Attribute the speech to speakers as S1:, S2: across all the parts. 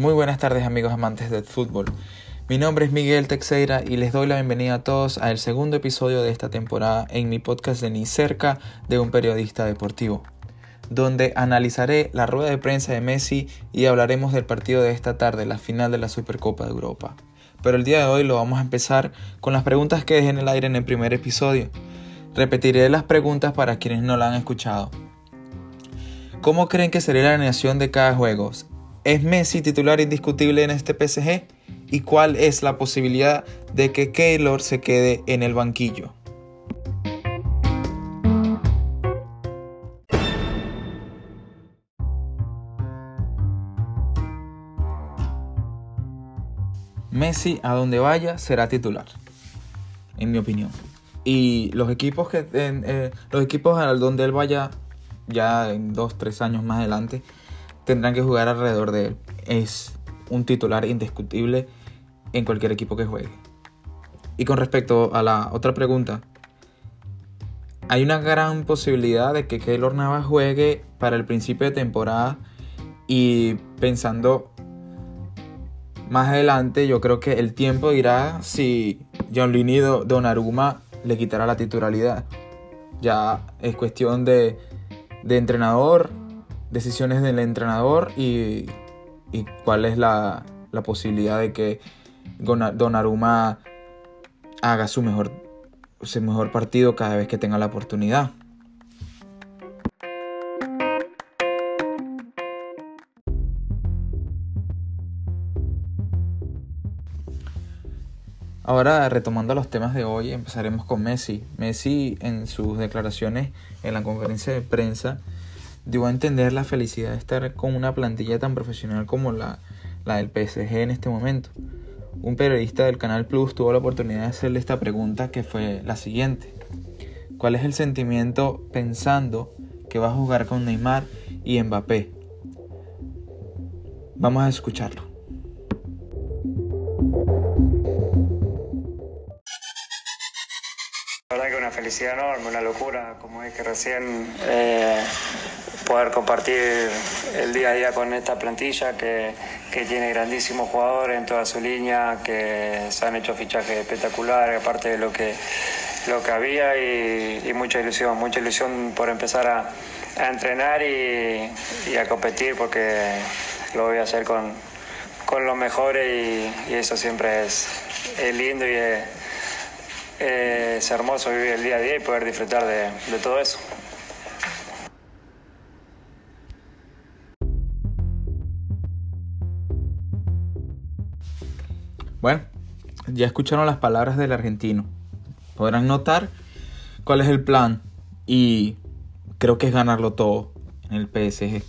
S1: Muy buenas tardes amigos amantes del fútbol. Mi nombre es Miguel Texeira y les doy la bienvenida a todos al segundo episodio de esta temporada en mi podcast de Ni cerca de un periodista deportivo, donde analizaré la rueda de prensa de Messi y hablaremos del partido de esta tarde, la final de la Supercopa de Europa. Pero el día de hoy lo vamos a empezar con las preguntas que dejé en el aire en el primer episodio. Repetiré las preguntas para quienes no la han escuchado. ¿Cómo creen que sería la alineación de cada juego? ¿Es Messi titular indiscutible en este PSG? ¿Y cuál es la posibilidad de que Keylor se quede en el banquillo? Messi a donde vaya será titular, en mi opinión. Y los equipos que eh, los equipos a donde él vaya ya en dos, tres años más adelante, tendrán que jugar alrededor de él. Es un titular indiscutible en cualquier equipo que juegue. Y con respecto a la otra pregunta, hay una gran posibilidad de que Keylor Navas juegue para el principio de temporada y pensando más adelante, yo creo que el tiempo dirá si Gianluini Donnarumma le quitará la titularidad. Ya es cuestión de entrenador, decisiones del entrenador y, cuál es la, posibilidad de que Donnarumma haga su mejor, su mejor partido cada vez que tenga la oportunidad. Ahora retomando los temas de hoy, empezaremos con Messi. Messi en sus declaraciones en la conferencia de prensa dio a entender la felicidad de estar con una plantilla tan profesional como la, la del PSG en este momento. Un periodista del Canal Plus tuvo la oportunidad de hacerle esta pregunta que fue la siguiente. ¿Cuál es el sentimiento pensando que va a jugar con Neymar y Mbappé? Vamos a escucharlo.
S2: felicidad enorme, una locura, como es que recién eh, poder compartir el día a día con esta plantilla que, que, tiene grandísimos jugadores en toda su línea, que se han hecho fichajes espectaculares, aparte de lo que, lo que había y, mucha ilusión, mucha ilusión por empezar a, entrenar y, a competir porque lo voy a hacer con, con los mejores y, y eso siempre es, es lindo y es es hermoso vivir el día a día y poder disfrutar de, de todo eso.
S1: Bueno, ya escucharon las palabras del argentino. Podrán notar cuál es el plan y creo que es ganarlo todo en el PSG.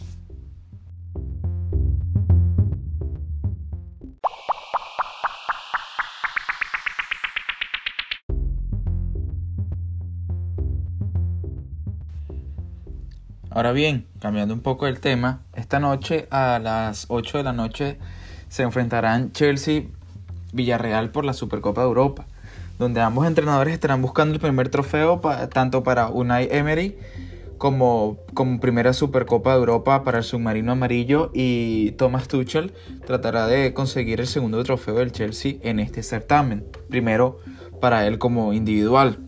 S1: Ahora bien, cambiando un poco el tema, esta noche a las 8 de la noche se enfrentarán Chelsea Villarreal por la Supercopa de Europa, donde ambos entrenadores estarán buscando el primer trofeo tanto para Unai Emery como, como primera Supercopa de Europa para el submarino amarillo y Thomas Tuchel tratará de conseguir el segundo trofeo del Chelsea en este certamen, primero para él como individual.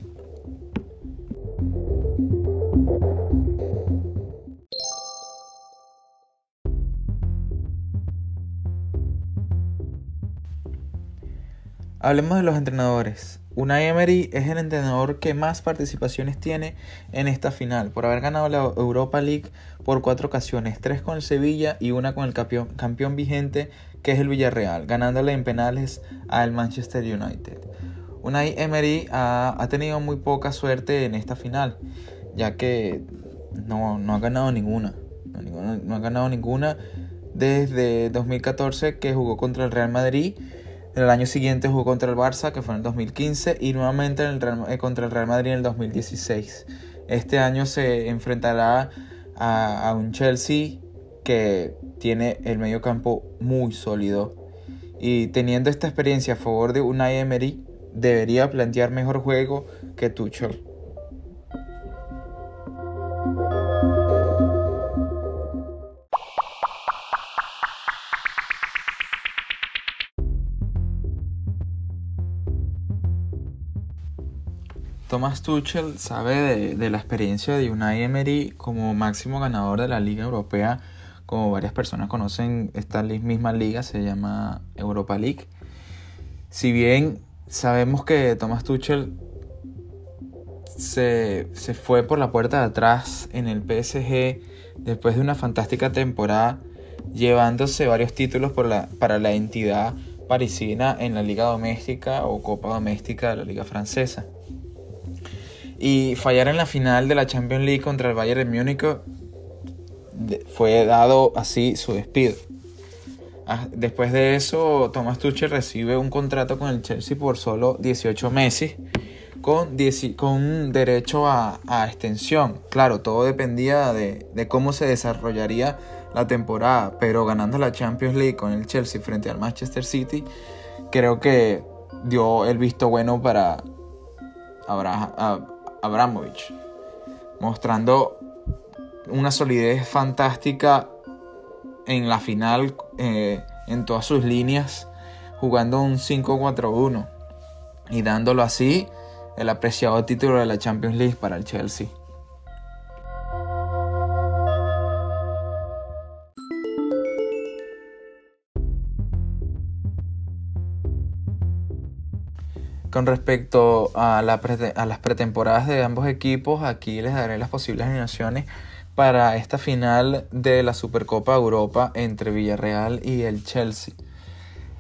S1: Hablemos de los entrenadores. Unai Emery es el entrenador que más participaciones tiene en esta final, por haber ganado la Europa League por cuatro ocasiones, tres con el Sevilla y una con el campeón, vigente que es el Villarreal, ganándole en penales al Manchester United. Unai Emery ha, tenido muy poca suerte en esta final, ya que no, ha ganado ninguna, no ha ganado ninguna desde 2014 que jugó contra el Real Madrid el año siguiente jugó contra el Barça, que fue en el 2015, y nuevamente en eh, contra el Real Madrid en el 2016. Este año se enfrentará a, a un Chelsea que tiene el medio campo muy sólido. Y teniendo esta experiencia a favor de Unai Emery, debería plantear mejor juego que Tuchel. Thomas Tuchel sabe de, la experiencia de Unai Emery como máximo ganador de la Liga Europea. Como varias personas conocen, esta misma liga se llama Europa League. Si bien sabemos que Thomas Tuchel se, se fue por la puerta de atrás en el PSG después de una fantástica temporada, llevándose varios títulos para la entidad parisina en la liga doméstica o copa doméstica de la liga francesa. Y fallar en la final de la Champions League contra el Bayern de Múnich fue dado así su despido. Ah, después de eso, Thomas Tuchel recibe un contrato con el Chelsea por solo 18 meses, con, con derecho a, extensión. Claro, todo dependía de, de cómo se desarrollaría la temporada, pero ganando la Champions League con el Chelsea frente al Manchester City, creo que dio el visto bueno para Abramovich, mostrando una solidez fantástica en la final eh, en todas sus líneas, jugando un 5-4-1 y dándolo así el apreciado título de la Champions League para el Chelsea. Con respecto a, las pretemporadas de ambos equipos, aquí les daré las posibles alineaciones para esta final de la Supercopa Europa entre Villarreal y el Chelsea.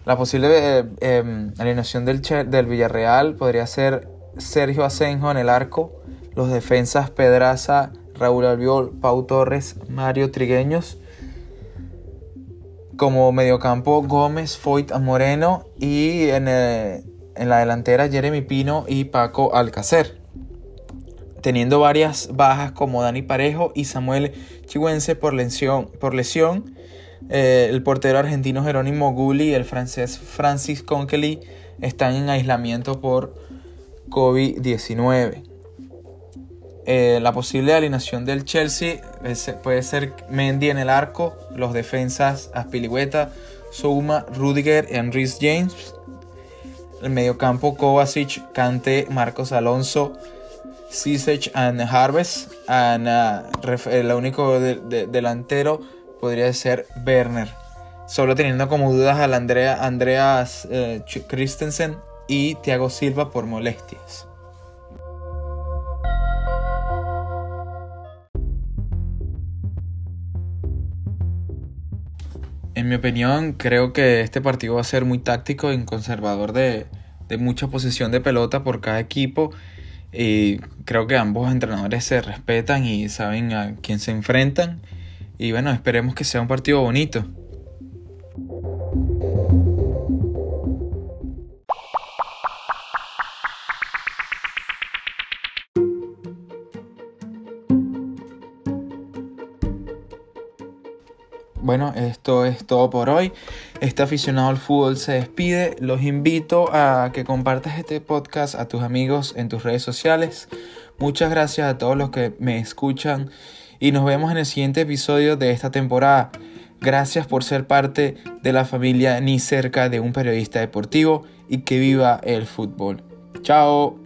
S1: La posible eh, em, alineación del, del Villarreal podría ser Sergio Asenjo en el arco, los defensas Pedraza, Raúl Albiol, Pau Torres, Mario Trigueños. Como mediocampo Gómez, Foyt Moreno y en, el, en la delantera Jeremy Pino y Paco Alcacer. Teniendo varias bajas como Dani Parejo y Samuel Chihuense por lesión. Eh, el portero argentino Jerónimo Gulli y el francés Francis Conkely están en aislamiento por COVID-19. Eh, la posible alineación del Chelsea puede ser Mendy en el arco, los defensas Aspilicueta, Souma, Rudiger y Enrique James, el mediocampo Kovacic, Kante, Marcos Alonso, Sisech and Harvest. And, uh, el único delantero podría ser Werner. Solo teniendo como dudas al Andrea, Andreas eh, Christensen y Thiago Silva por molestias. En mi opinión, creo que este partido va a ser muy táctico y conservador de, mucha posesión de pelota por cada equipo. Y creo que ambos entrenadores se respetan y saben a quién se enfrentan. Y bueno, esperemos que sea un partido bonito. Bueno, esto es todo por hoy. Este aficionado al fútbol se despide. Los invito a que compartas este podcast a tus amigos en tus redes sociales. Muchas gracias a todos los que me escuchan y nos vemos en el siguiente episodio de esta temporada. Gracias por ser parte de la familia ni cerca de un periodista deportivo y que viva el fútbol. Chao.